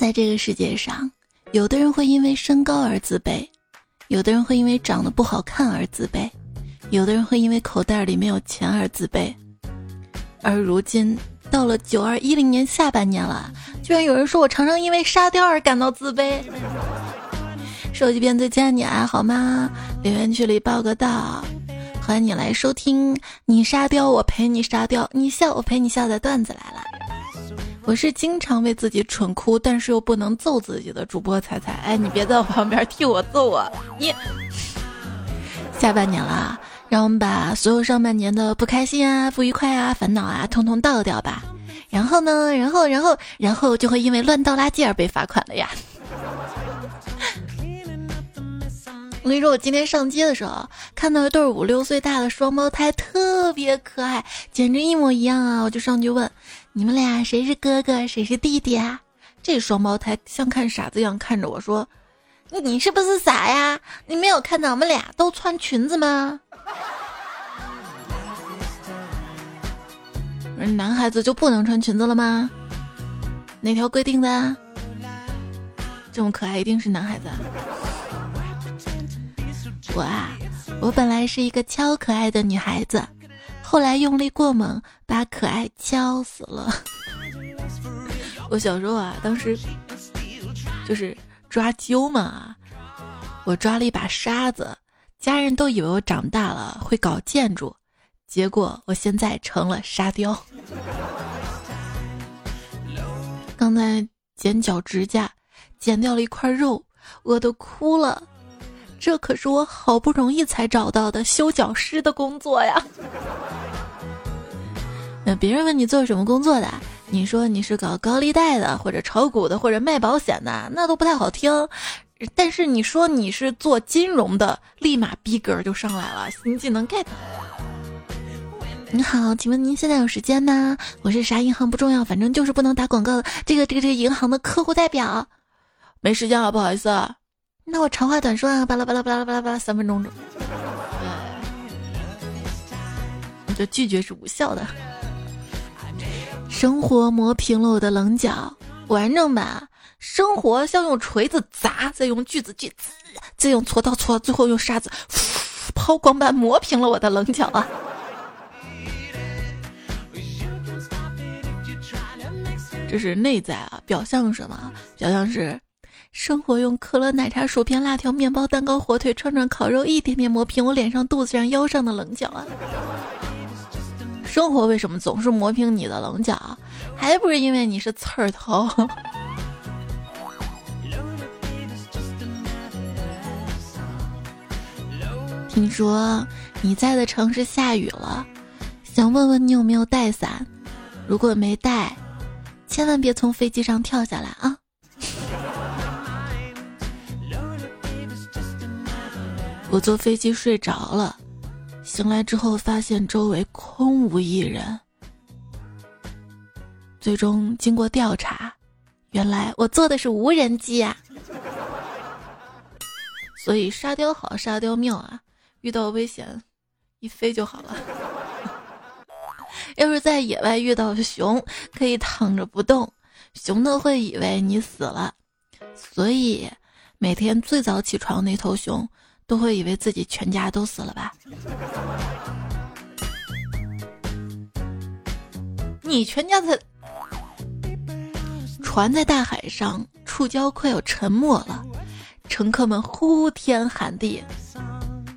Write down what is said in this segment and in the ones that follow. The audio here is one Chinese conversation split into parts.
在这个世界上，有的人会因为身高而自卑，有的人会因为长得不好看而自卑，有的人会因为口袋里没有钱而自卑。而如今到了九二一零年下半年了，居然有人说我常常因为沙雕而感到自卑。手机边最亲爱的你还好吗？留言区里报个到。欢迎你来收听，你沙雕我陪你沙雕，你笑我陪你笑的段子来了。我是经常为自己蠢哭，但是又不能揍自己的主播彩彩。哎，你别在我旁边替我揍我。你下半年了，让我们把所有上半年的不开心啊、不愉快啊、烦恼啊，通通倒掉吧。然后呢，然后，然后，然后就会因为乱倒垃圾而被罚款了呀。我跟你说，我今天上街的时候看到一对五六岁大的双胞胎，特别可爱，简直一模一样啊！我就上去问：“你们俩谁是哥哥，谁是弟弟啊？”这双胞胎像看傻子一样看着我说：“你是不是傻呀？你没有看到我们俩都穿裙子吗？”男孩子就不能穿裙子了吗？哪条规定的？这么可爱，一定是男孩子。我啊，我本来是一个超可爱的女孩子，后来用力过猛，把可爱敲死了。我小时候啊，当时就是抓阄嘛，我抓了一把沙子，家人都以为我长大了会搞建筑，结果我现在成了沙雕。刚才剪脚指甲，剪掉了一块肉，我都哭了。这可是我好不容易才找到的修脚师的工作呀！那别人问你做什么工作的，你说你是搞高利贷的，或者炒股的，或者卖保险的，那都不太好听。但是你说你是做金融的，立马逼格就上来了，新技能 get。你好，请问您现在有时间吗？我是啥银行不重要，反正就是不能打广告的这个这个这个银行的客户代表。没时间了，不好意思。啊那我长话短说啊，巴拉巴拉巴拉巴拉巴拉三分钟钟，你的拒绝是无效的。生活磨平了我的棱角，完整版。生活像用锤子砸，再用锯子锯，再用锉刀锉，最后用沙子抛光般磨平了我的棱角啊！这是内在啊，表象是什么？表象是。生活用可乐、奶茶、薯片、辣条、面包、蛋糕、火腿、串串、烤肉，一点点磨平我脸上、肚子上、腰上的棱角啊！生活为什么总是磨平你的棱角？还不是因为你是刺儿头？听说你在的城市下雨了，想问问你有没有带伞？如果没带，千万别从飞机上跳下来啊！我坐飞机睡着了，醒来之后发现周围空无一人。最终经过调查，原来我坐的是无人机啊！所以沙雕好，沙雕妙啊！遇到危险，一飞就好了。要是在野外遇到熊，可以躺着不动，熊都会以为你死了。所以每天最早起床那头熊。都会以为自己全家都死了吧？你全家的船在大海上触礁，快要沉没了。乘客们呼天喊地，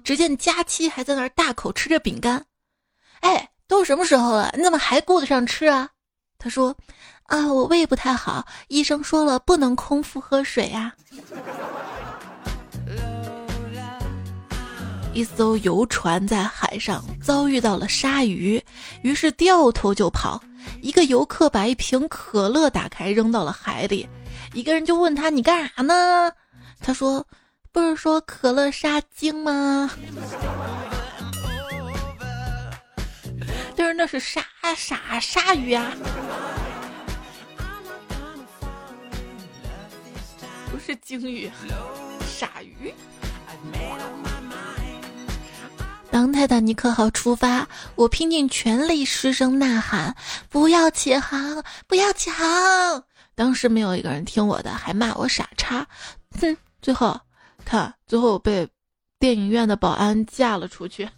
只见佳期还在那儿大口吃着饼干。哎，都什么时候了，你怎么还顾得上吃啊？他说：“啊，我胃不太好，医生说了不能空腹喝水呀。”一艘游船在海上遭遇到了鲨鱼，于是掉头就跑。一个游客把一瓶可乐打开扔到了海里，一个人就问他：“你干啥呢？”他说：“不是说可乐杀精吗？”但是那是鲨鲨鲨鱼啊，不是鲸鱼，鲨鱼。当泰坦尼克号出发，我拼尽全力失声呐喊：“不要起航，不要起航！”当时没有一个人听我的，还骂我傻叉。哼，最后看，最后被电影院的保安架了出去。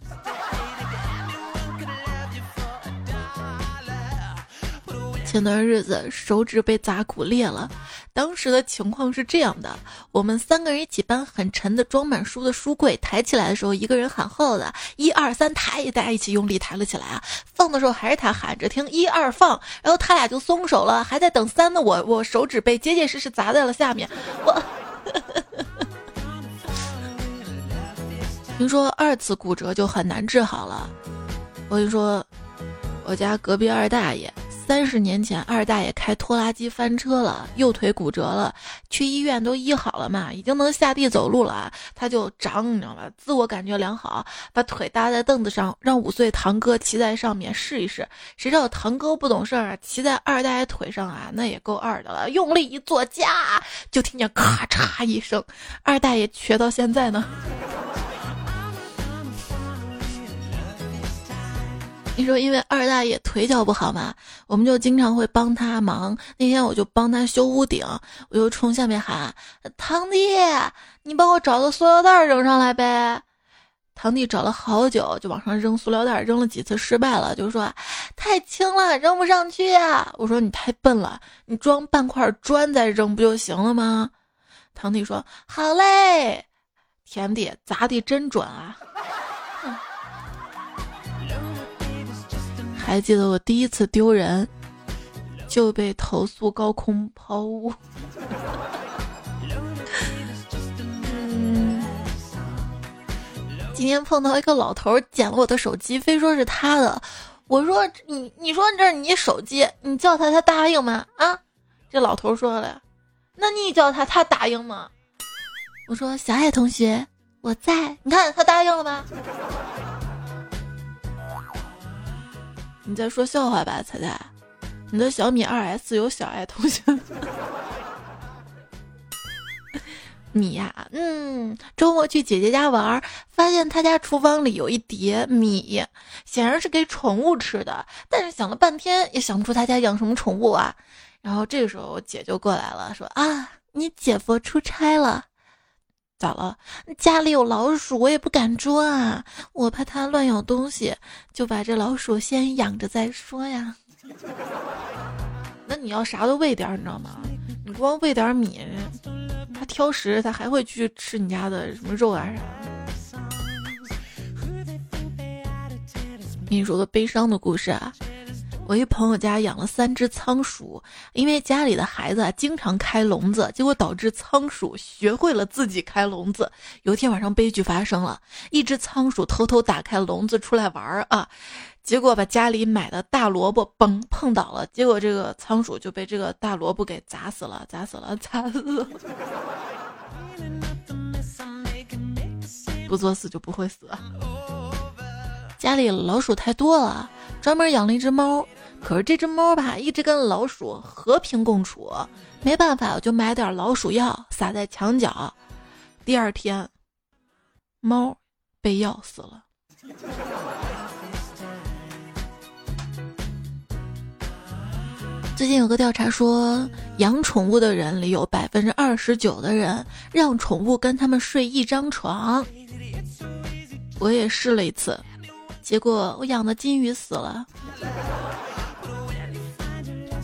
前段日子手指被砸骨裂了，当时的情况是这样的：我们三个人一起搬很沉的装满书的书柜，抬起来的时候，一个人喊后子“一二三抬”，大家一起用力抬了起来啊。放的时候还是他喊着听“一二放”，然后他俩就松手了，还在等三的我，我手指被结结实实砸在了下面。我听说二次骨折就很难治好了，我跟你说，我家隔壁二大爷。三十年前，二大爷开拖拉机翻车了，右腿骨折了，去医院都医好了嘛，已经能下地走路了。他就长，你知道吧？自我感觉良好，把腿搭在凳子上，让五岁堂哥骑在上面试一试。谁知道堂哥不懂事儿啊，骑在二大爷腿上啊，那也够二的了。用力一坐驾，就听见咔嚓一声，二大爷瘸到现在呢。你说，因为二大爷腿脚不好嘛，我们就经常会帮他忙。那天我就帮他修屋顶，我就冲下面喊：“堂弟，你帮我找个塑料袋扔上来呗。”堂弟找了好久，就往上扔塑料袋，扔了几次失败了，就说：“太轻了，扔不上去呀。”我说：“你太笨了，你装半块砖再扔不就行了吗？”堂弟说：“好嘞。”田地砸的真准啊！还记得我第一次丢人，就被投诉高空抛物。今天碰到一个老头捡了我的手机，非说是他的。我说你，你说这是你手机，你叫他，他答应吗？啊？这老头说了，那你叫他，他答应吗？我说小爱同学，我在，你看他答应了吧？你在说笑话吧，彩彩？你的小米二 S 有小爱同学？米呀，嗯，周末去姐姐家玩，发现她家厨房里有一碟米，显然是给宠物吃的。但是想了半天也想不出她家养什么宠物啊。然后这个时候我姐就过来了，说啊，你姐夫出差了。咋了？家里有老鼠，我也不敢捉啊，我怕它乱咬东西，就把这老鼠先养着再说呀。那你要啥都喂点，你知道吗？你光喂点米，它挑食，它还会去吃你家的什么肉啊啥。跟你说个悲伤的故事啊。我一朋友家养了三只仓鼠，因为家里的孩子啊经常开笼子，结果导致仓鼠学会了自己开笼子。有一天晚上悲剧发生了，一只仓鼠偷偷打开笼子出来玩儿啊，结果把家里买的大萝卜嘣碰倒了，结果这个仓鼠就被这个大萝卜给砸死了，砸死了，砸死了。不作死就不会死。家里老鼠太多了，专门养了一只猫。可是这只猫吧，一直跟老鼠和平共处，没办法，我就买点老鼠药撒在墙角。第二天，猫被药死了。最近有个调查说，养宠物的人里有百分之二十九的人让宠物跟他们睡一张床。我也试了一次，结果我养的金鱼死了。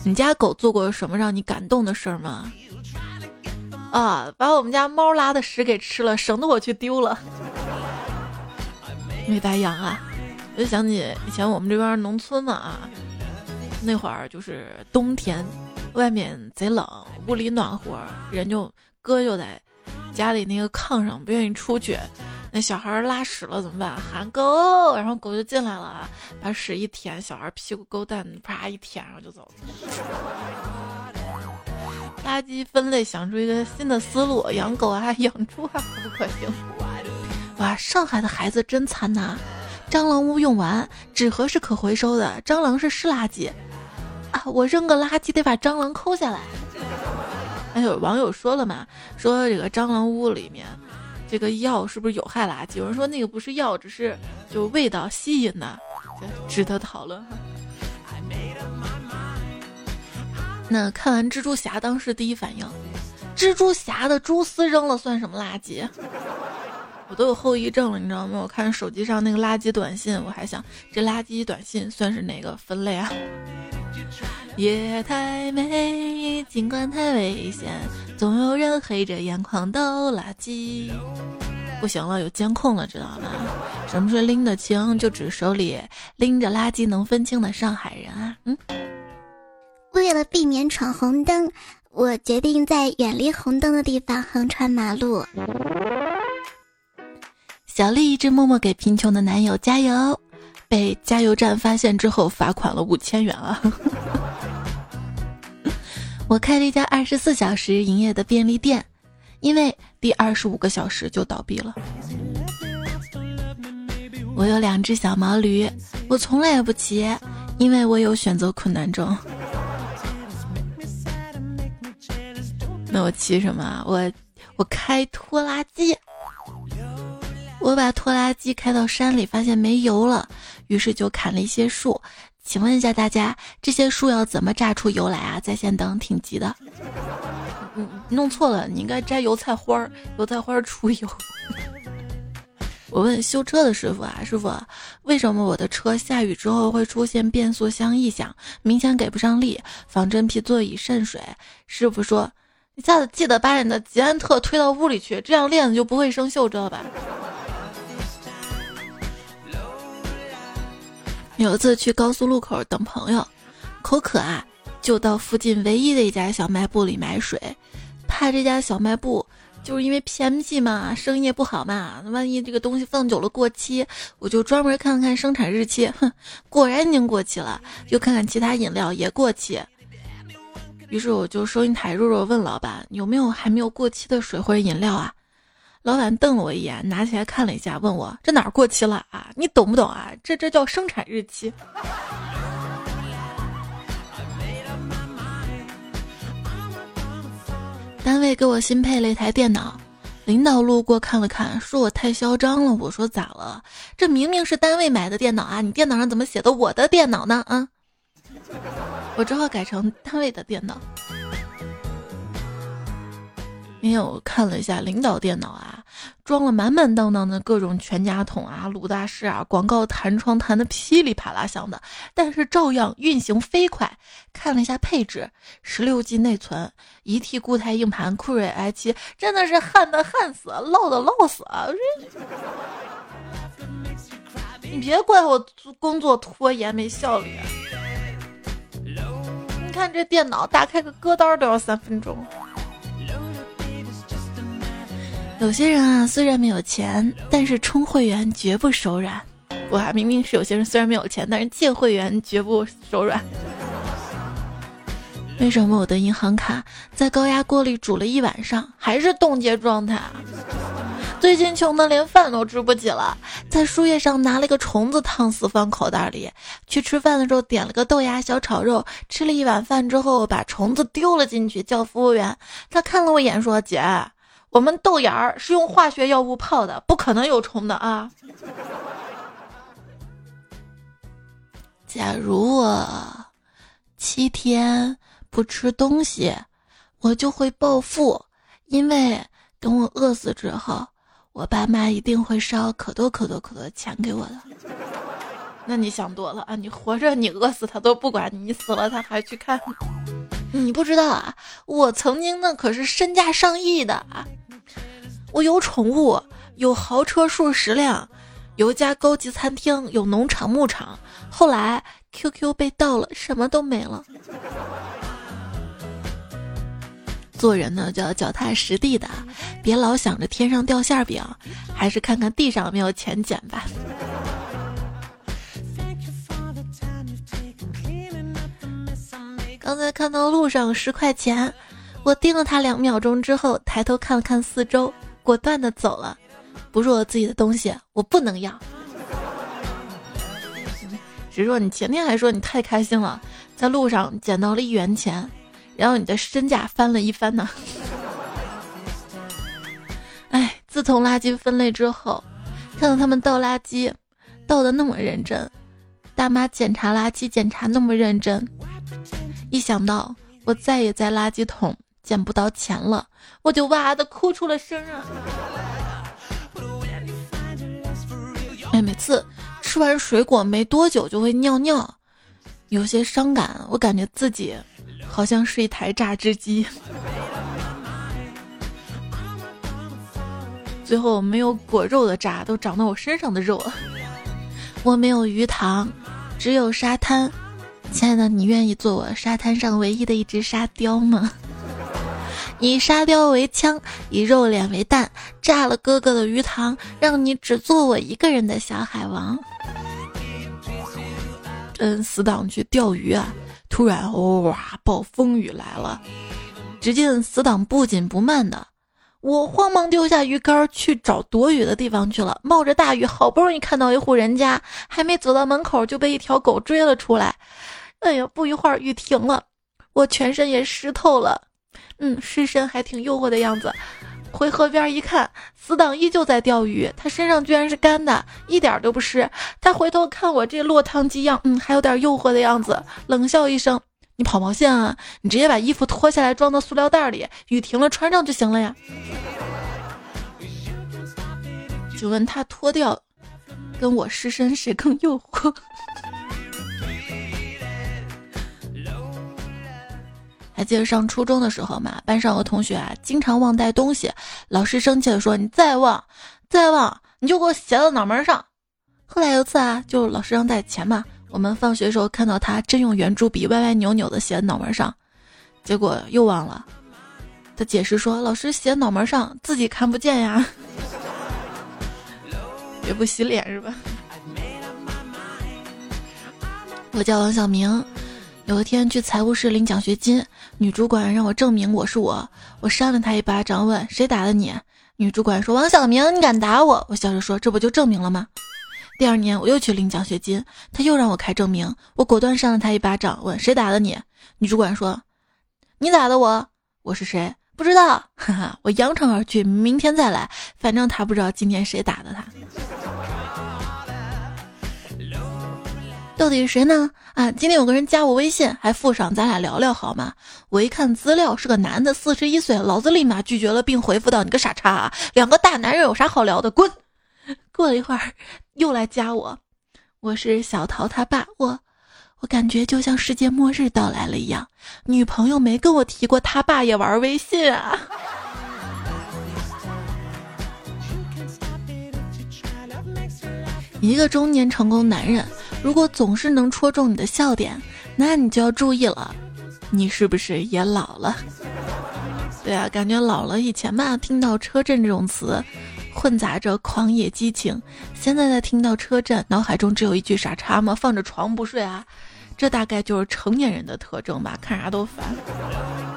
你家狗做过什么让你感动的事儿吗？啊，把我们家猫拉的屎给吃了，省得我去丢了。没白养啊！我就想起以前我们这边农村嘛啊，那会儿就是冬天，外面贼冷，屋里暖和，人就哥就在家里那个炕上，不愿意出去。那小孩拉屎了怎么办？喊狗，然后狗就进来了，把屎一舔，小孩屁股勾蛋，啪一舔，然后就走了。垃圾分类想出一个新的思路，养狗啊，养猪啊，可不可行？哇，上海的孩子真惨呐！蟑螂屋用完，纸盒是可回收的，蟑螂是湿垃圾啊！我扔个垃圾得把蟑螂抠下来。还有网友说了嘛，说这个蟑螂屋里面。这个药是不是有害垃圾？有人说那个不是药，只是就味道吸引的，值得讨论哈。那看完蜘蛛侠，当时第一反应，蜘蛛侠的蛛丝扔了算什么垃圾？我都有后遗症了，你知道吗？我看手机上那个垃圾短信，我还想这垃圾短信算是哪个分类啊？夜太美，尽管太危险，总有人黑着眼眶倒垃圾。不行了，有监控了，知道吗？什么是拎得清？就指手里拎着垃圾能分清的上海人啊！嗯。为了避免闯红灯，我决定在远离红灯的地方横穿马路。小丽一直默默给贫穷的男友加油，被加油站发现之后罚款了五千元啊！我开了一家二十四小时营业的便利店，因为第二十五个小时就倒闭了。我有两只小毛驴，我从来也不骑，因为我有选择困难症。那我骑什么？我我开拖拉机。我把拖拉机开到山里，发现没油了，于是就砍了一些树。请问一下大家，这些树要怎么榨出油来啊？在线等，挺急的。嗯弄错了，你应该摘油菜花儿，油菜花儿出油。我问修车的师傅啊，师傅，为什么我的车下雨之后会出现变速箱异响，明显给不上力，仿真皮座椅渗水？师傅说。你下次记得把你的捷安特推到屋里去，这样链子就不会生锈，知道吧？有一次去高速路口等朋友，口渴啊，就到附近唯一的一家小卖部里买水，怕这家小卖部就是因为偏僻嘛，生意不好嘛，万一这个东西放久了过期，我就专门看看生产日期，哼，果然已经过期了，又看看其他饮料也过期。于是我就收银台弱弱问老板有没有还没有过期的水或者饮料啊？老板瞪了我一眼，拿起来看了一下，问我这哪儿过期了啊？你懂不懂啊？这这叫生产日期。单位给我新配了一台电脑，领导路过看了看，说我太嚣张了。我说咋了？这明明是单位买的电脑啊，你电脑上怎么写的我的电脑呢？啊？我只好改成单位的电脑，因为我看了一下领导电脑啊，装了满满当当的各种全家桶啊、鲁大师啊，广告弹窗弹的噼里啪啦响的，但是照样运行飞快。看了一下配置，十六 G 内存，一 T 固态硬盘，酷睿 i7，真的是焊的焊死，烙的烙死啊！你别怪我工作拖延没效率。你看这电脑，打开个歌单都要三分钟。有些人啊，虽然没有钱，但是充会员绝不手软。我还明明是有些人虽然没有钱，但是借会员绝不手软。为什么我的银行卡在高压锅里煮了一晚上还是冻结状态？最近穷的连饭都吃不起了，在树叶上拿了个虫子烫死放口袋里。去吃饭的时候点了个豆芽小炒肉，吃了一碗饭之后把虫子丢了进去，叫服务员。他看了我一眼说：“姐，我们豆芽儿是用化学药物泡的，不可能有虫的啊。”假如我七天不吃东西，我就会暴富，因为等我饿死之后。我爸妈一定会烧可多可多可多钱给我的。那你想多了啊！你活着你饿死他都不管你，死了他还去看。你不知道啊，我曾经那可是身价上亿的啊！我有宠物，有豪车数十辆，有一家高级餐厅，有农场牧场。后来 QQ 被盗了，什么都没了。做人呢，就要脚踏实地的，别老想着天上掉馅饼，还是看看地上有没有钱捡吧。刚才看到路上十块钱，我盯了他两秒钟之后，抬头看了看四周，果断的走了。不是我自己的东西，我不能要。谁说你前天还说你太开心了，在路上捡到了一元钱。然后你的身价翻了一番呢。哎，自从垃圾分类之后，看到他们倒垃圾，倒的那么认真，大妈检查垃圾检查那么认真，一想到我再也在垃圾桶捡不到钱了，我就哇的哭出了声啊！哎，每次吃完水果没多久就会尿尿，有些伤感。我感觉自己好像是一台榨汁机。最后没有果肉的渣都长到我身上的肉了。我没有鱼塘，只有沙滩。亲爱的，你愿意做我沙滩上唯一的一只沙雕吗？以沙雕为枪，以肉脸为弹，炸了哥哥的鱼塘，让你只做我一个人的小海王。跟死党去钓鱼啊，突然哇，暴风雨来了。只见死党不紧不慢的。我慌忙丢下鱼竿去找躲雨的地方去了。冒着大雨，好不容易看到一户人家，还没走到门口就被一条狗追了出来。哎呀，不一会儿雨停了，我全身也湿透了。嗯，湿身还挺诱惑的样子。回河边一看，死党依旧在钓鱼，他身上居然是干的，一点都不湿。他回头看我这落汤鸡样，嗯，还有点诱惑的样子，冷笑一声。你跑毛线啊！你直接把衣服脱下来装到塑料袋里，雨停了穿上就行了呀。请问他脱掉，跟我湿身谁更诱惑？还记得上初中的时候嘛？班上有个同学啊，经常忘带东西，老师生气的说：“你再忘，再忘，你就给我写到脑门上。”后来有一次啊，就老师让带钱嘛。我们放学时候看到他真用圆珠笔歪歪扭扭的写脑门上，结果又忘了。他解释说：“老师写脑门上自己看不见呀，也不洗脸是吧？”我叫王小明，有一天去财务室领奖学金，女主管让我证明我是我，我扇了她一巴掌，问谁打的你？女主管说：“王小明，你敢打我？”我笑着说：“这不就证明了吗？”第二年我又去领奖学金，他又让我开证明，我果断扇了他一巴掌，问谁打的你？女主管说：“你打的我，我是谁？不知道。”哈哈，我扬长而去，明天再来，反正他不知道今天谁打的他。到底是谁呢？啊，今天有个人加我微信，还附上咱俩聊聊好吗？我一看资料是个男的，四十一岁，老子立马拒绝了，并回复道：“你个傻叉啊，两个大男人有啥好聊的？滚！”过了一会儿。又来加我，我是小桃他爸，我我感觉就像世界末日到来了一样。女朋友没跟我提过他爸也玩微信啊。一个中年成功男人，如果总是能戳中你的笑点，那你就要注意了，你是不是也老了？对啊，感觉老了。以前吧，听到车震这种词。混杂着狂野激情，现在在听到车震，脑海中只有一句傻叉吗？放着床不睡啊？这大概就是成年人的特征吧，看啥都烦。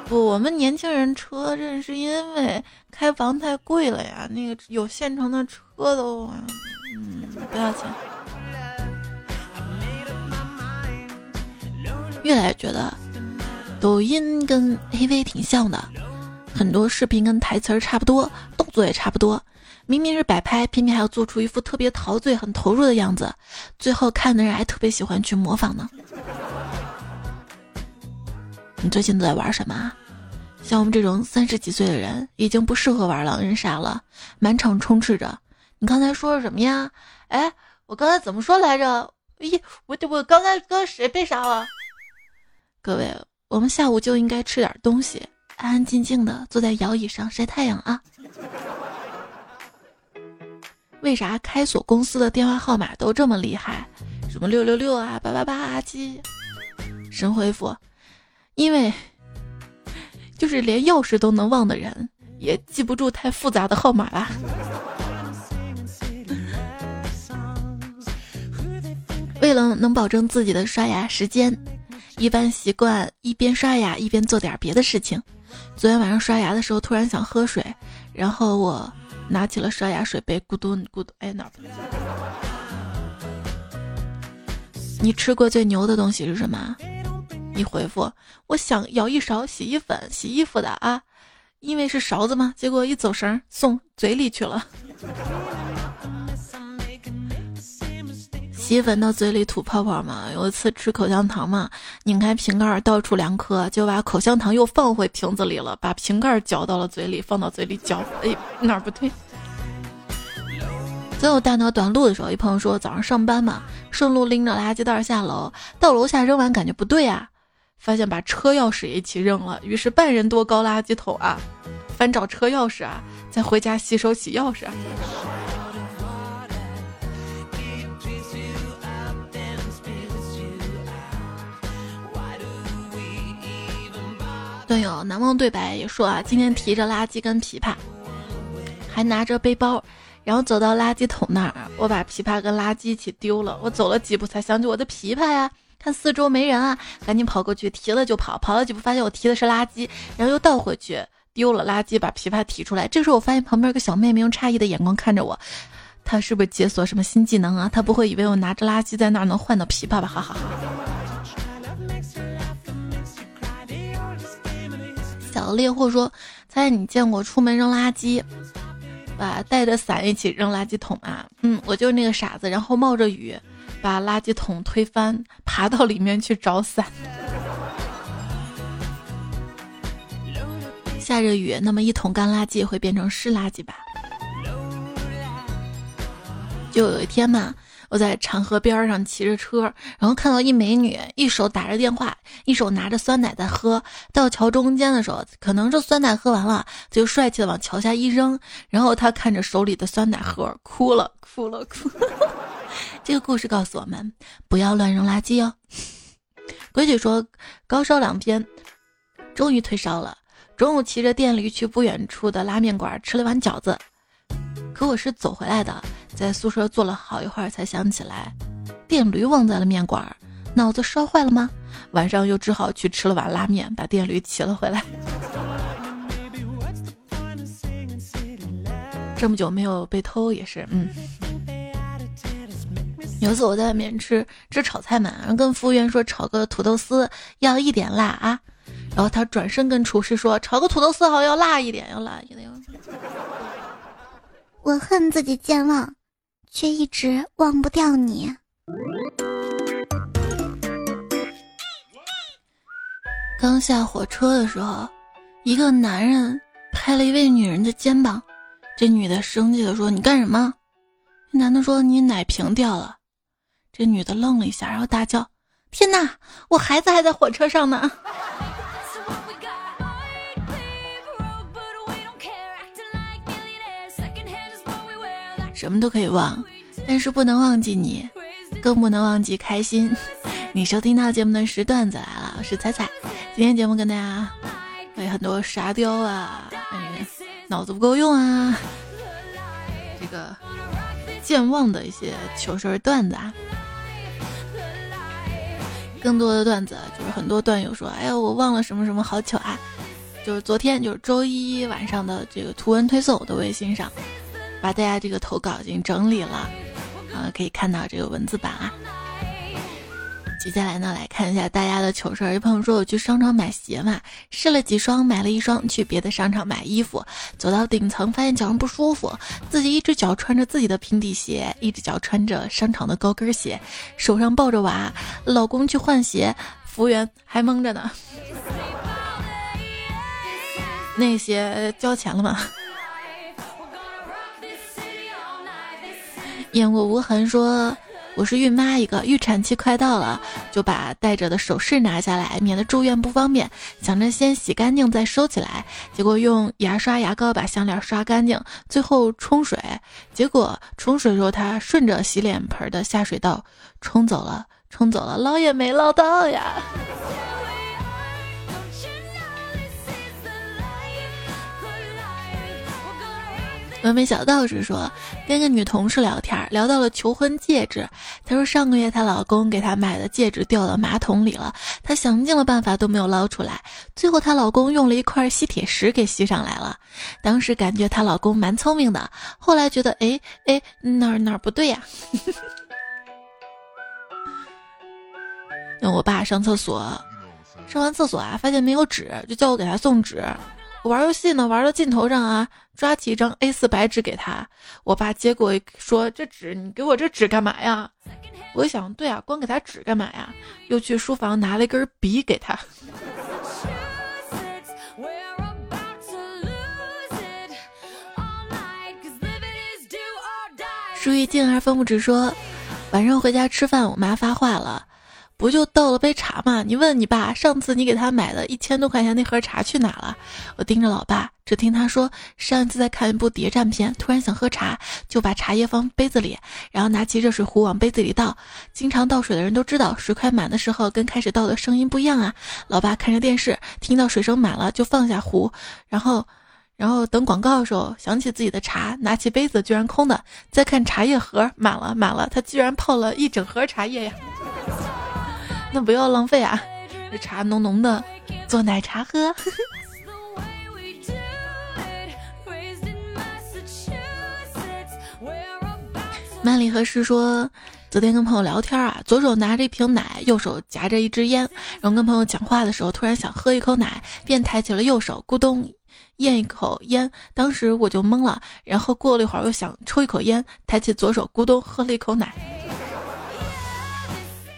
不，我们年轻人车震是因为开房太贵了呀，那个有现成的车都，嗯，不要钱。越来越觉得抖音跟 AV 挺像的，很多视频跟台词儿差不多，动作也差不多。明明是摆拍，偏偏还要做出一副特别陶醉、很投入的样子，最后看的人还特别喜欢去模仿呢。你最近都在玩什么？像我们这种三十几岁的人，已经不适合玩狼人杀了，满场充斥着。你刚才说什么呀？哎，我刚才怎么说来着？咦，我我刚才跟谁被杀了？各位，我们下午就应该吃点东西，安安静静的坐在摇椅上晒太阳啊。为啥开锁公司的电话号码都这么厉害？什么六六六啊，八八八啊，七？神回复，因为就是连钥匙都能忘的人，也记不住太复杂的号码啦。为了能保证自己的刷牙时间，一般习惯一边刷牙一边做点别的事情。昨天晚上刷牙的时候，突然想喝水，然后我。拿起了刷牙水杯，咕嘟咕嘟，哎哪？你吃过最牛的东西是什么？你回复，我想舀一勺洗衣粉洗衣服的啊，因为是勺子嘛。结果一走神送嘴里去了。洗衣粉到嘴里吐泡泡嘛。有一次吃口香糖嘛，拧开瓶盖倒出两颗，就把口香糖又放回瓶子里了，把瓶盖嚼到了嘴里，放到嘴里嚼，哎，哪儿不对？最后大脑短路的时候，一朋友说早上上班嘛，顺路拎着垃圾袋下楼，到楼下扔完感觉不对啊，发现把车钥匙一起扔了，于是半人多高垃圾桶啊，翻找车钥匙啊，再回家洗手洗钥匙。队友难忘对白也说啊，今天提着垃圾跟琵琶，还拿着背包，然后走到垃圾桶那儿，我把琵琶跟垃圾一起丢了。我走了几步才想起我的琵琶呀，看四周没人啊，赶紧跑过去提了就跑，跑了几步发现我提的是垃圾，然后又倒回去丢了垃圾，把琵琶提出来。这时候我发现旁边有个小妹妹用诧异的眼光看着我，她是不是解锁什么新技能啊？她不会以为我拿着垃圾在那儿能换到琵琶吧？哈哈哈。小猎户说：“猜你见过出门扔垃圾，把带着伞一起扔垃圾桶吗？嗯，我就是那个傻子，然后冒着雨把垃圾桶推翻，爬到里面去找伞。下着雨，那么一桶干垃圾会变成湿垃圾吧？就有一天嘛。”我在长河边上骑着车，然后看到一美女，一手打着电话，一手拿着酸奶在喝。到桥中间的时候，可能是酸奶喝完了，就帅气的往桥下一扔。然后她看着手里的酸奶盒，哭了，哭了，哭。这个故事告诉我们，不要乱扔垃圾哦。规矩说，高烧两天，终于退烧了。中午骑着电驴去不远处的拉面馆吃了碗饺子，可我是走回来的。在宿舍坐了好一会儿，才想起来，电驴忘在了面馆，脑子烧坏了吗？晚上又只好去吃了碗拉面，把电驴骑了回来。这么久没有被偷也是，嗯。有一次我在外面吃吃炒菜嘛，然后跟服务员说炒个土豆丝要一点辣啊，然后他转身跟厨师说炒个土豆丝好要辣一点，要辣一点。我恨自己健忘。却一直忘不掉你。刚下火车的时候，一个男人拍了一位女人的肩膀，这女的生气的说：“你干什么？”男的说：“你奶瓶掉了。”这女的愣了一下，然后大叫：“天哪，我孩子还在火车上呢！”什么都可以忘，但是不能忘记你，更不能忘记开心。你收听到节目的是段子来了，我是彩彩。今天节目跟大家有很多沙雕啊，脑子不够用啊，这个健忘的一些糗事段子啊。更多的段子就是很多段友说：“哎呀，我忘了什么什么好糗啊！”就是昨天就是周一晚上的这个图文推送我的微信上。把大家这个投稿已经整理了，啊，可以看到这个文字版啊。接下来呢，来看一下大家的糗事儿。有朋友说我去商场买鞋嘛，试了几双，买了一双，去别的商场买衣服，走到顶层发现脚上不舒服，自己一只脚穿着自己的平底鞋，一只脚穿着商场的高跟鞋，手上抱着娃，老公去换鞋，服务员还蒙着呢。那鞋交钱了吗？雁过无痕说：“我是孕妈一个，预产期快到了，就把戴着的首饰拿下来，免得住院不方便。想着先洗干净再收起来，结果用牙刷牙膏把项链刷干净，最后冲水，结果冲水时候它顺着洗脸盆的下水道冲走了，冲走了，捞也没捞到呀。”峨眉小道士说，跟个女同事聊天，聊到了求婚戒指。她说上个月她老公给她买的戒指掉到马桶里了，她想尽了办法都没有捞出来，最后她老公用了一块吸铁石给吸上来了。当时感觉她老公蛮聪明的，后来觉得哎哎哪儿哪儿不对呀？那我爸上厕所，上完厕所啊，发现没有纸，就叫我给他送纸。我玩游戏呢，玩到镜头上啊，抓起一张 A4 白纸给他。我爸接过说：“这纸，你给我这纸干嘛呀？”我一想，对啊，光给他纸干嘛呀？又去书房拿了一根笔给他。书一静而风不止说，晚上回家吃饭，我妈发话了。不就倒了杯茶吗？你问你爸，上次你给他买的一千多块钱那盒茶去哪了？我盯着老爸，只听他说，上一次在看一部谍战片，突然想喝茶，就把茶叶放杯子里，然后拿起热水壶往杯子里倒。经常倒水的人都知道，水快满的时候跟开始倒的声音不一样啊。老爸看着电视，听到水声满了就放下壶，然后，然后等广告的时候想起自己的茶，拿起杯子居然空的，再看茶叶盒满了满了，他居然泡了一整盒茶叶呀。那不要浪费啊！这茶浓浓的，做奶茶喝。曼丽和诗说，昨天跟朋友聊天啊，左手拿着一瓶奶，右手夹着一支烟，然后跟朋友讲话的时候，突然想喝一口奶，便抬起了右手，咕咚咽一口烟。当时我就懵了，然后过了一会儿又想抽一口烟，抬起左手，咕咚喝了一口奶。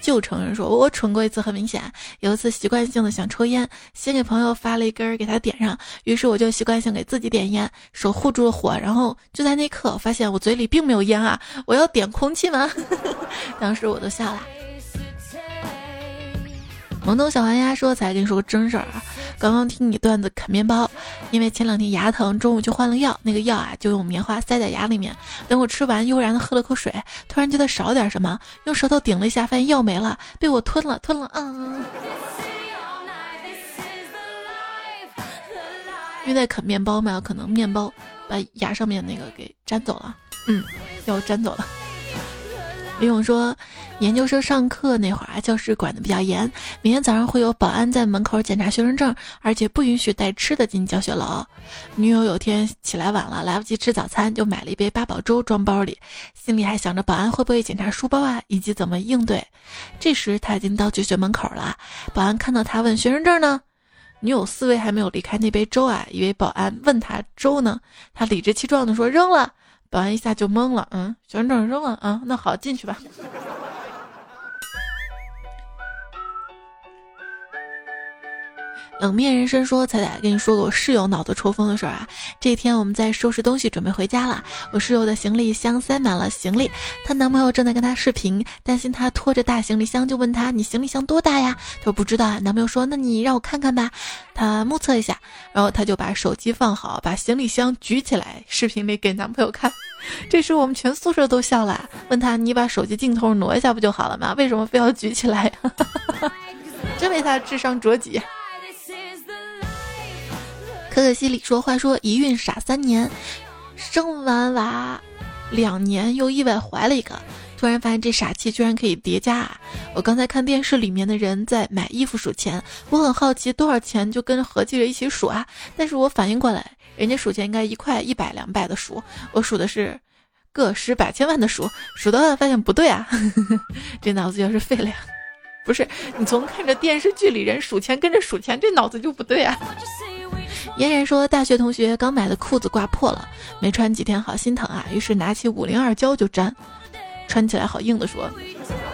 就承认说，我蠢过一次，很明显。有一次习惯性的想抽烟，先给朋友发了一根，给他点上。于是我就习惯性给自己点烟，手护住了火。然后就在那刻，发现我嘴里并没有烟啊！我要点空气吗？当时我都笑了。懵懂小黄鸭说：“才跟你说个真事儿啊，刚刚听你段子啃面包，因为前两天牙疼，中午去换了药，那个药啊就用棉花塞在牙里面。等我吃完，悠然的喝了口水，突然觉得少点什么，用舌头顶了一下，发现药没了，被我吞了，吞了，嗯。因为在啃面包嘛，可能面包把牙上面那个给粘走了，嗯，药粘走了。”李勇说，研究生上课那会儿啊，教室管的比较严，每天早上会有保安在门口检查学生证，而且不允许带吃的进教学楼。女友有天起来晚了，来不及吃早餐，就买了一杯八宝粥装包里，心里还想着保安会不会检查书包啊，以及怎么应对。这时他已经到教学门口了，保安看到他问学生证呢，女友思维还没有离开那杯粥啊，以为保安问他粥呢，他理直气壮地说扔了。保安一下就懵了，嗯，学生证扔了啊，那好，进去吧。冷面人生说：“彩彩跟你说个我室友脑子抽风的事儿啊。这天我们在收拾东西准备回家了，我室友的行李箱塞满了行李，她男朋友正在跟她视频，担心她拖着大行李箱，就问她：你行李箱多大呀？她说不知道啊。男朋友说：那你让我看看吧。她目测一下，然后她就把手机放好，把行李箱举起来，视频里给男朋友看。这时我们全宿舍都笑了，问她：你把手机镜头挪一下不就好了吗？为什么非要举起来？真为她智商着急。可可西里说：“话说一孕傻三年，生完娃两年又意外怀了一个，突然发现这傻气居然可以叠加啊！我刚才看电视里面的人在买衣服数钱，我很好奇多少钱就跟合计着一起数啊！但是我反应过来，人家数钱应该一块、一百、两百的数，我数的是个十百千万的数，数到发现不对啊！这脑子要是废了呀！不是你从看着电视剧里人数钱跟着数钱，这脑子就不对啊！”嫣然说：“大学同学刚买的裤子挂破了，没穿几天，好心疼啊！于是拿起五零二胶就粘，穿起来好硬的。说，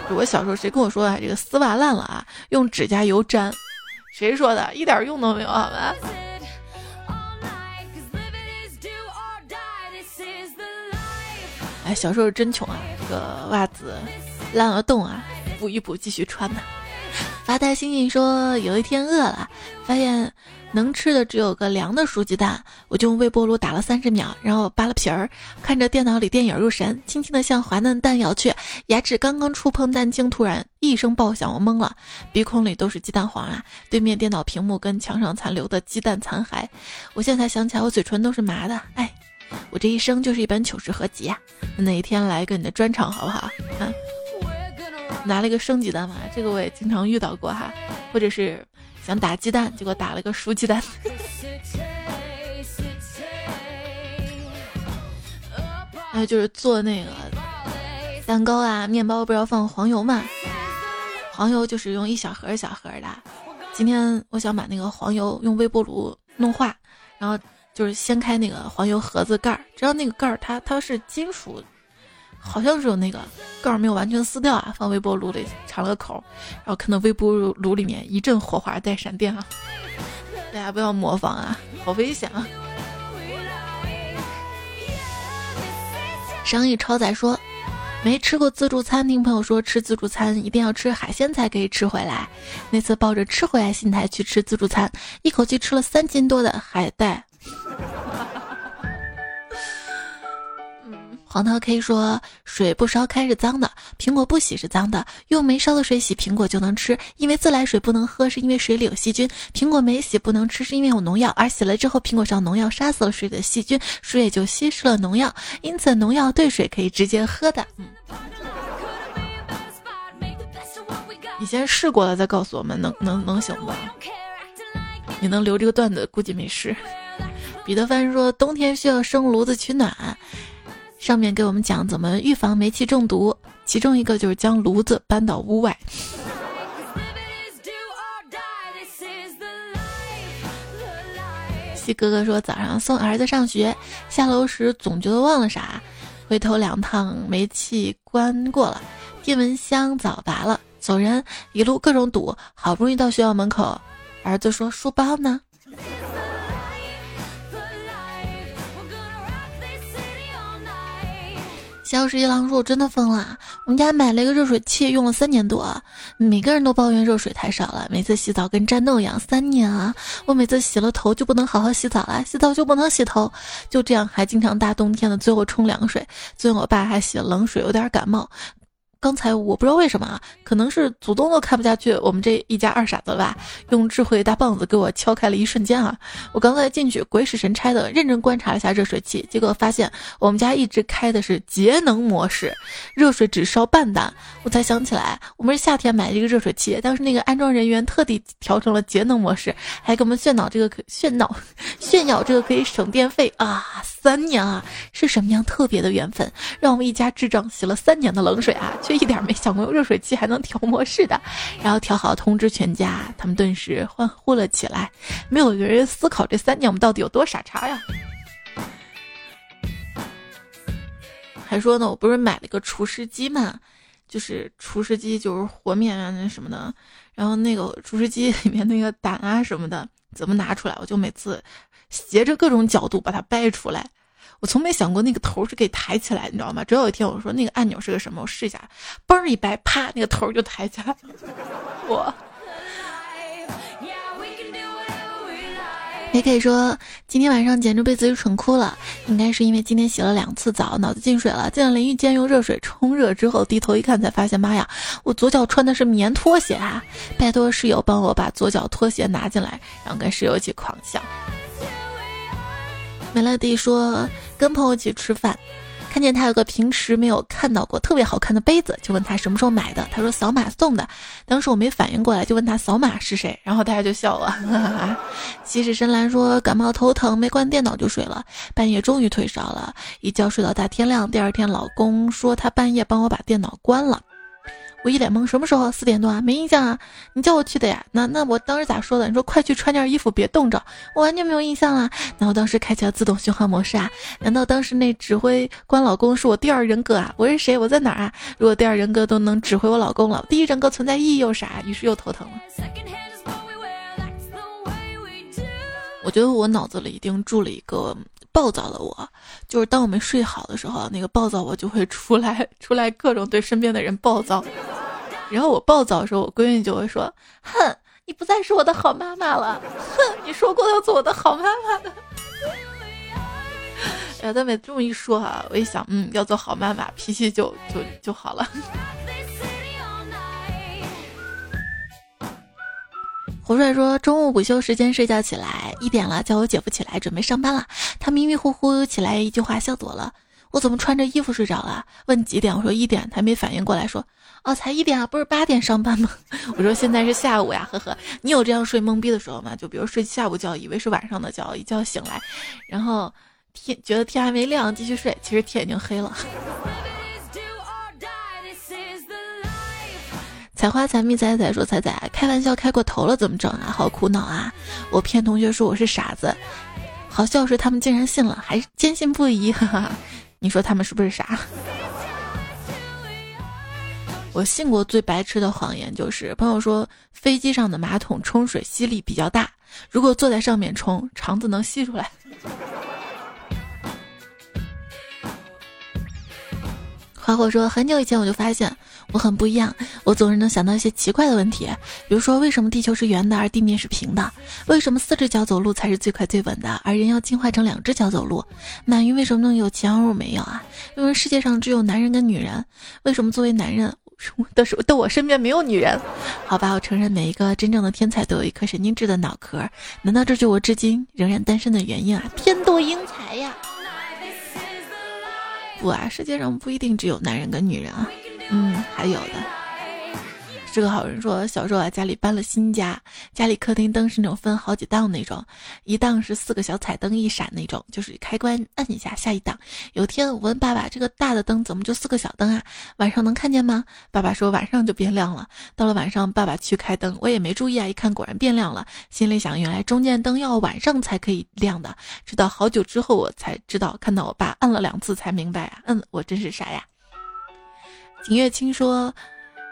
我小时候谁跟我说啊？这个丝袜烂了啊，用指甲油粘，谁说的？一点用都没有，好吗？哎，小时候真穷啊，这个袜子烂了洞啊，补一补继续穿呢。发呆星星说，有一天饿了，发现。”能吃的只有个凉的熟鸡蛋，我就用微波炉打了三十秒，然后扒了皮儿，看着电脑里电影入神，轻轻的向滑嫩蛋咬去，牙齿刚刚触碰蛋清，突然一声爆响，我懵了，鼻孔里都是鸡蛋黄啊！对面电脑屏幕跟墙上残留的鸡蛋残骸，我现在才想起来，我嘴唇都是麻的。哎，我这一生就是一本糗事合集啊！哪一天来个你的专场好不好？嗯，拿了一个生鸡蛋嘛，这个我也经常遇到过哈，或者是。想打鸡蛋，结果打了个熟鸡蛋。还有就是做那个蛋糕啊、面包，不是要放黄油嘛？黄油就是用一小盒一小盒的。今天我想把那个黄油用微波炉弄化，然后就是掀开那个黄油盒子盖儿，知道那个盖儿它它是金属好像是有那个盖儿没有完全撕掉啊，放微波炉里插了个口，然后看到微波炉里面一阵火花带闪电啊，大家不要模仿啊，好危险啊！商议超载说。没吃过自助餐，听朋友说吃自助餐一定要吃海鲜才可以吃回来。那次抱着吃回来心态去吃自助餐，一口气吃了三斤多的海带。黄桃 K 说：“水不烧开是脏的，苹果不洗是脏的。用没烧的水洗苹果就能吃，因为自来水不能喝，是因为水里有细菌。苹果没洗不能吃，是因为有农药，而洗了之后苹果上农药杀死了水里的细菌，水也就稀释了农药。因此农药兑水可以直接喝的。嗯，你先试过了再告诉我们，能能能行不？你能留这个段子，估计没事。彼得潘说：冬天需要生炉子取暖。”上面给我们讲怎么预防煤气中毒，其中一个就是将炉子搬到屋外。西哥哥说早上送儿子上学，下楼时总觉得忘了啥，回头两趟煤气关过了，电蚊香早拔了，走人一路各种堵，好不容易到学校门口，儿子说书包呢？小十一郎说：“我真的疯了，我们家买了一个热水器，用了三年多，每个人都抱怨热水太少了，每次洗澡跟战斗一样。三年啊，我每次洗了头就不能好好洗澡了，洗澡就不能洗头，就这样还经常大冬天的最后冲凉水。最近我爸还洗了冷水，有点感冒。”刚才我不知道为什么啊，可能是祖宗都看不下去我们这一家二傻子了吧，用智慧大棒子给我敲开了一瞬间啊！我刚才进去鬼使神差的认真观察了一下热水器，结果发现我们家一直开的是节能模式，热水只烧半档。我才想起来，我们是夏天买的一个热水器，当时那个安装人员特地调成了节能模式，还给我们炫耀这个可炫耀炫耀这个可以省电费啊！三年啊，是什么样特别的缘分，让我们一家智障洗了三年的冷水啊？却。一点没想过热水器还能调模式的，然后调好通知全家，他们顿时欢呼了起来。没有一个人思考这三年我们到底有多傻叉呀？还说呢，我不是买了个厨师机嘛，就是厨师机就是和面啊那什么的，然后那个厨师机里面那个胆啊什么的怎么拿出来，我就每次斜着各种角度把它掰出来。我从没想过那个头是可以抬起来，你知道吗？直到有一天我说那个按钮是个什么，我试一下，嘣一掰，啪，那个头就抬起来了。我，也可以说今天晚上简直被自己蠢哭了，应该是因为今天洗了两次澡，脑子进水了，进了淋浴间用热水冲热之后，低头一看才发现，妈呀，我左脚穿的是棉拖鞋啊！拜托室友帮我把左脚拖鞋拿进来，然后跟室友一起狂笑。美乐蒂说。跟朋友一起吃饭，看见他有个平时没有看到过特别好看的杯子，就问他什么时候买的。他说扫码送的。当时我没反应过来，就问他扫码是谁，然后大家就笑了。西施深蓝说感冒头疼，没关电脑就睡了，半夜终于退烧了，一觉睡到大天亮。第二天老公说他半夜帮我把电脑关了。我一脸懵，什么时候？四点多啊？没印象啊？你叫我去的呀？那那我当时咋说的？你说快去穿件衣服，别冻着。我完全没有印象啊。那我当时开启了自动循环模式啊？难道当时那指挥官老公是我第二人格啊？我是谁？我在哪儿啊？如果第二人格都能指挥我老公了，第一人格存在意义又啥？于是又头疼了。我觉得我脑子里一定住了一个。暴躁的我，就是当我们睡好的时候，那个暴躁我就会出来，出来各种对身边的人暴躁。然后我暴躁的时候，我闺女就会说：“哼，你不再是我的好妈妈了，哼，你说过要做我的好妈妈的。”然后他每这么一说啊，我一想，嗯，要做好妈妈，脾气就就就好了。胡帅说：“中午午休时间睡觉起来，一点了，叫我姐夫起来准备上班了。他迷迷糊糊起来，一句话笑死我了。我怎么穿着衣服睡着了？问几点？我说一点，他没反应过来，说哦，才一点啊，不是八点上班吗？我说现在是下午呀，呵呵。你有这样睡懵逼的时候吗？就比如睡下午觉，以为是晚上的觉，一觉醒来，然后天觉得天还没亮，继续睡，其实天已经黑了。”采花采蜜采采说采采开玩笑开过头了怎么整啊？好苦恼啊！我骗同学说我是傻子，好笑是他们竟然信了，还坚信不疑。哈哈，你说他们是不是傻？我信过最白痴的谎言就是，朋友说飞机上的马桶冲水吸力比较大，如果坐在上面冲，肠子能吸出来。花火说：“很久以前我就发现我很不一样，我总是能想到一些奇怪的问题，比如说为什么地球是圆的而地面是平的？为什么四只脚走路才是最快最稳的，而人要进化成两只脚走路？鳗鱼为什么能有钱而我没有啊？因为世界上只有男人跟女人。为什么作为男人 的时的我身边没有女人？好吧，我承认每一个真正的天才都有一颗神经质的脑壳，难道这就我至今仍然单身的原因啊？天妒英才呀！”不啊，世界上不一定只有男人跟女人啊，嗯，还有的。是个好人说，小时候啊，家里搬了新家，家里客厅灯是那种分好几档那种，一档是四个小彩灯一闪那种，就是开关按一下下一档。有天我问爸爸，这个大的灯怎么就四个小灯啊？晚上能看见吗？爸爸说晚上就变亮了。到了晚上，爸爸去开灯，我也没注意啊，一看果然变亮了。心里想，原来中间灯要晚上才可以亮的。直到好久之后，我才知道，看到我爸按了两次才明白啊，嗯，我真是傻呀。景月清说。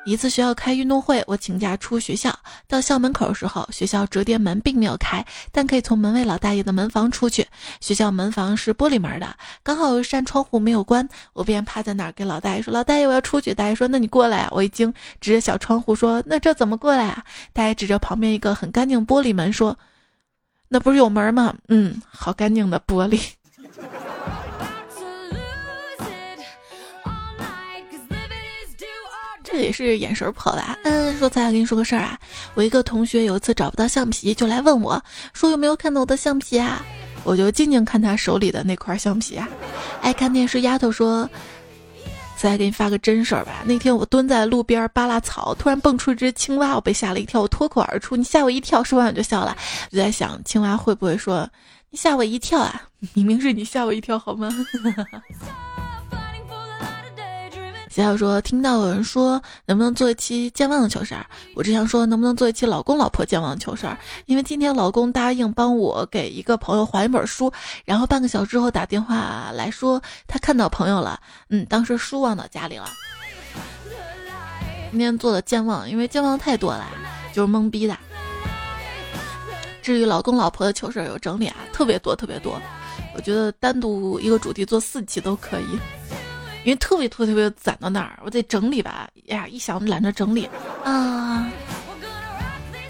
一次学校开运动会，我请假出学校，到校门口的时候，学校折叠门并没有开，但可以从门卫老大爷的门房出去。学校门房是玻璃门的，刚好有一扇窗户没有关，我便趴在那儿跟老大爷说：“老大爷，我要出去。”大爷说：“那你过来啊！”我一惊，指着小窗户说：“那这怎么过来啊？”大爷指着旁边一个很干净玻璃门说：“那不是有门吗？”嗯，好干净的玻璃。也是眼神跑的。嗯，说咱俩跟你说个事儿啊，我一个同学有一次找不到橡皮，就来问我，说有没有看到我的橡皮啊？我就静静看他手里的那块橡皮啊。爱看电视丫头说，再给你发个真事儿吧。那天我蹲在路边扒拉草，突然蹦出一只青蛙，我被吓了一跳，我脱口而出：“你吓我一跳。”说完我就笑了，我就在想青蛙会不会说：“你吓我一跳啊？明明是你吓我一跳，好吗？” 小小说听到有人说能不能做一期健忘的糗事儿，我只想说能不能做一期老公老婆健忘的糗事儿。因为今天老公答应帮我给一个朋友还一本书，然后半个小时后打电话来说他看到朋友了，嗯，当时书忘到家里了。今天做的健忘，因为健忘太多了，就是懵逼的。至于老公老婆的糗事儿有整理啊，特别多特别多，我觉得单独一个主题做四期都可以。因为特别特别特别攒到那儿，我得整理吧。呀，一想懒得整理啊。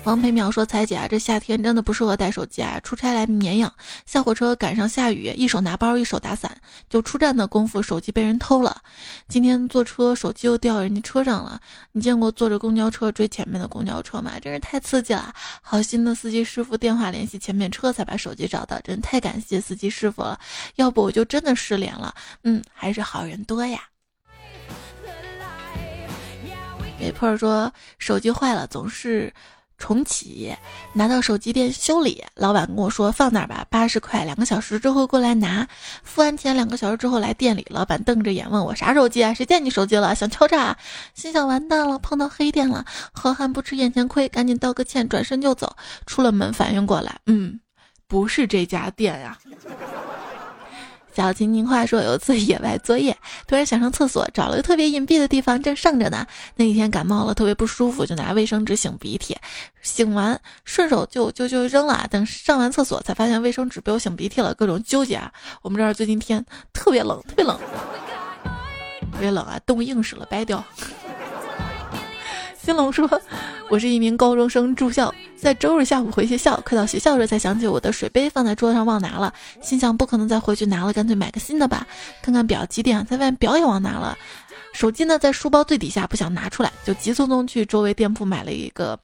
王培淼说：“彩姐啊，这夏天真的不适合带手机啊，出差来绵阳，下火车赶上下雨，一手拿包一手打伞，就出站的功夫，手机被人偷了。今天坐车手机又掉人家车上了。你见过坐着公交车追前面的公交车吗？真是太刺激了！好心的司机师傅电话联系前面车才把手机找到，真太感谢司机师傅了，要不我就真的失联了。嗯，还是好人多呀。”给破说手机坏了总是。重启，拿到手机店修理，老板跟我说放那儿吧，八十块，两个小时之后过来拿。付完钱，两个小时之后来店里，老板瞪着眼问我啥手机啊？谁见你手机了？想敲诈？心想完蛋了，碰到黑店了。好汉不吃眼前亏，赶紧道个歉，转身就走。出了门反应过来，嗯，不是这家店呀。小青青话说，有一次野外作业，突然想上厕所，找了个特别隐蔽的地方，正上着呢。那几天感冒了，特别不舒服，就拿卫生纸擤鼻涕，擤完顺手就就就扔了。等上完厕所，才发现卫生纸被我擤鼻涕了，各种纠结啊。我们这儿最近天特别冷，特别冷，特别冷啊，冻硬实了，掰掉。新龙说：“我是一名高中生，住校，在周日下午回学校，快到学校时才想起我的水杯放在桌上忘拿了，心想不可能再回去拿了，干脆买个新的吧。看看表几点，在外面表也忘拿了。手机呢在书包最底下，不想拿出来，就急匆匆去周围店铺买了一个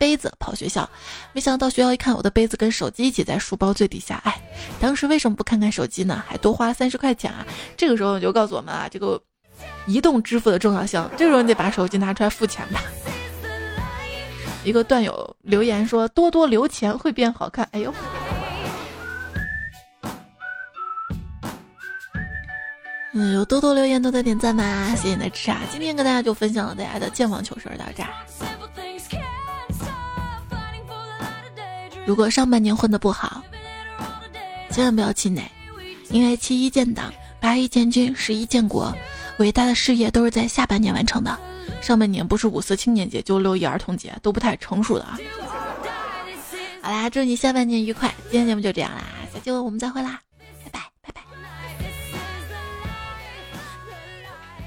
杯子跑学校。没想到到学校一看，我的杯子跟手机一起在书包最底下。哎，当时为什么不看看手机呢？还多花三十块钱啊！这个时候你就告诉我们啊，这个。”移动支付的重要性，这时候你得把手机拿出来付钱吧。一个段友留言说：“多多留钱会变好看。”哎呦，嗯，有多多留言，多多点赞吧，谢谢你的支持啊！今天跟大家就分享了大家的健忘糗事到这儿。如果上半年混的不好，千万不要气馁，因为七一建党，八一建军，十一建国。伟大的事业都是在下半年完成的，上半年不是五四青年节，就六一儿童节，都不太成熟的啊。好啦，祝你下半年愉快。今天节目就这样啦，下期我们再会啦，拜拜拜拜。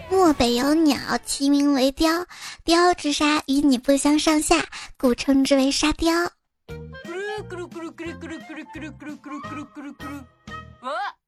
漠北有鸟，其名为雕，雕之沙与你不相上下，故称之为沙雕。咕噜咕噜咕噜咕噜咕噜咕噜咕噜咕噜咕噜咕噜咕噜，我。